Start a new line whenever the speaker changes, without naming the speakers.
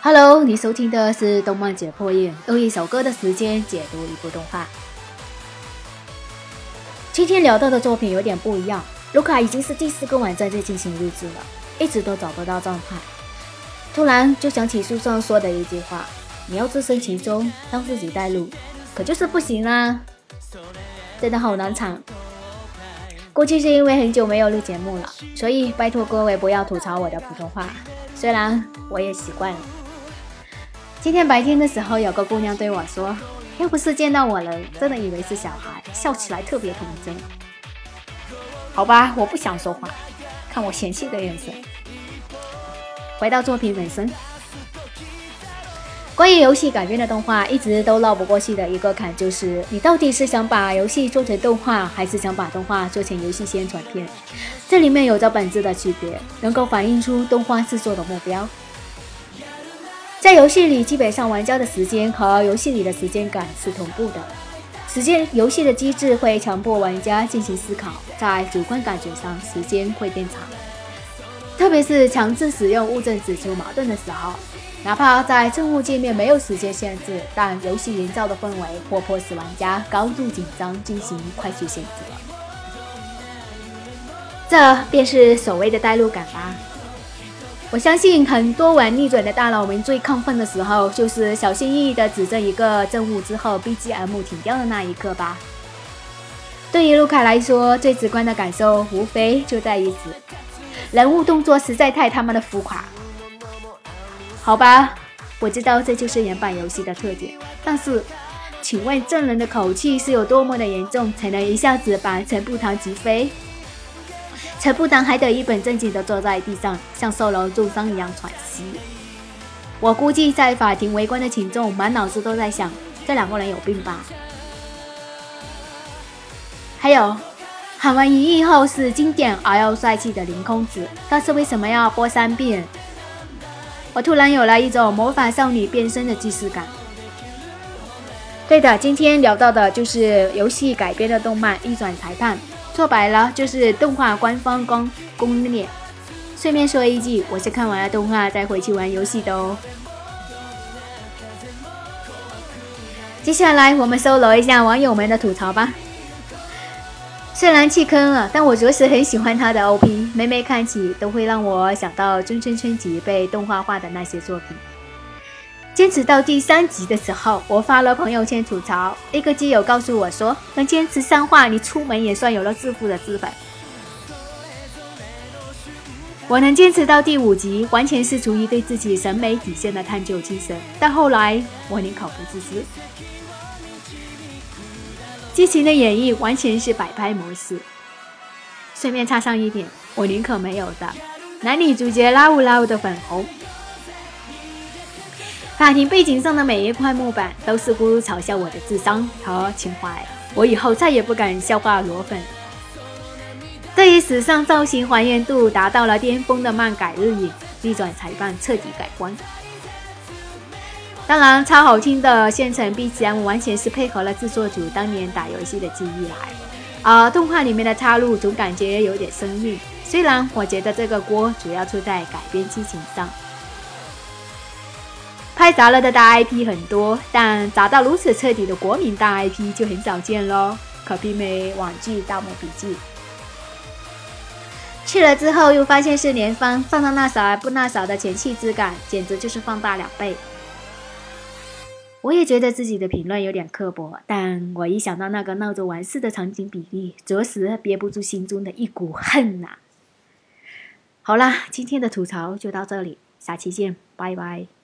Hello，你收听的是动漫解破页，用一首歌的时间解读一部动画。今天聊到的作品有点不一样，卢卡已经是第四个晚上在进行录制了，一直都找不到状态。突然就想起书上说的一句话：“你要置身其中，让自己带路。”可就是不行啊，真的好难唱。估计是因为很久没有录节目了，所以拜托各位不要吐槽我的普通话，虽然我也习惯了。今天白天的时候，有个姑娘对我说：“要不是见到我了，真的以为是小孩，笑起来特别童真。”好吧，我不想说话，看我嫌弃的眼神。回到作品本身，关于游戏改编的动画，一直都绕不过去的一个坎，就是你到底是想把游戏做成动画，还是想把动画做成游戏宣传片？这里面有着本质的区别，能够反映出动画制作的目标。在游戏里，基本上玩家的时间和游戏里的时间感是同步的。时间游戏的机制会强迫玩家进行思考，在主观感觉上，时间会变长。特别是强制使用物证指出矛盾的时候，哪怕在任务界面没有时间限制，但游戏营造的氛围或迫使玩家高度紧张进行快速选择。这便是所谓的代入感吧。我相信很多玩逆转的大佬们最亢奋的时候，就是小心翼翼地指着一个任务之后，BGM 停掉的那一刻吧。对于卢卡来说，最直观的感受无非就在于此：人物动作实在太他妈的浮夸。好吧，我知道这就是原版游戏的特点，但是，请问证人的口气是有多么的严重，才能一下子把陈步堂击飞？陈步堂还得一本正经地坐在地上，像受了重伤一样喘息。我估计在法庭围观的群众满脑子都在想：这两个人有病吧？还有，喊完一亿后是经典而又帅气的凌空子，但是为什么要播三遍？我突然有了一种魔法少女变身的既视感。对的，今天聊到的就是游戏改编的动漫《逆转裁判》。说白了就是动画官方攻攻略。顺便说一句，我是看完了动画再回去玩游戏的哦。接下来我们搜罗一下网友们的吐槽吧。虽然弃坑了，但我着实很喜欢他的 OP，每每看起都会让我想到中村春吉被动画化的那些作品。坚持到第三集的时候，我发了朋友圈吐槽。一个基友告诉我说：“能坚持三话，你出门也算有了致富的资本。”我能坚持到第五集，完全是出于对自己审美底线的探究精神。但后来我宁可不自私。激情的演绎完全是摆拍模式。顺便插上一点，我宁可没有的男女主角拉乌拉乌的粉红。法庭背景上的每一块木板都似乎嘲笑我的智商和情怀。我以后再也不敢笑话裸粉。对于史上造型还原度达到了巅峰的漫改日影，逆转裁判彻底改观。当然，超好听的现成 BGM 完全是配合了制作组当年打游戏的记忆来，而动画里面的插入总感觉有点生硬。虽然我觉得这个锅主要出在改编剧情上。拍砸了的大 IP 很多，但砸到如此彻底的国民大 IP 就很少见喽，可媲美网剧《盗墓笔记》。去了之后又发现是连番，放到那少不那少的前期质感，简直就是放大两倍。我也觉得自己的评论有点刻薄，但我一想到那个闹着玩事的场景比例，着实憋不住心中的一股恨呐。好啦，今天的吐槽就到这里，下期见，拜拜。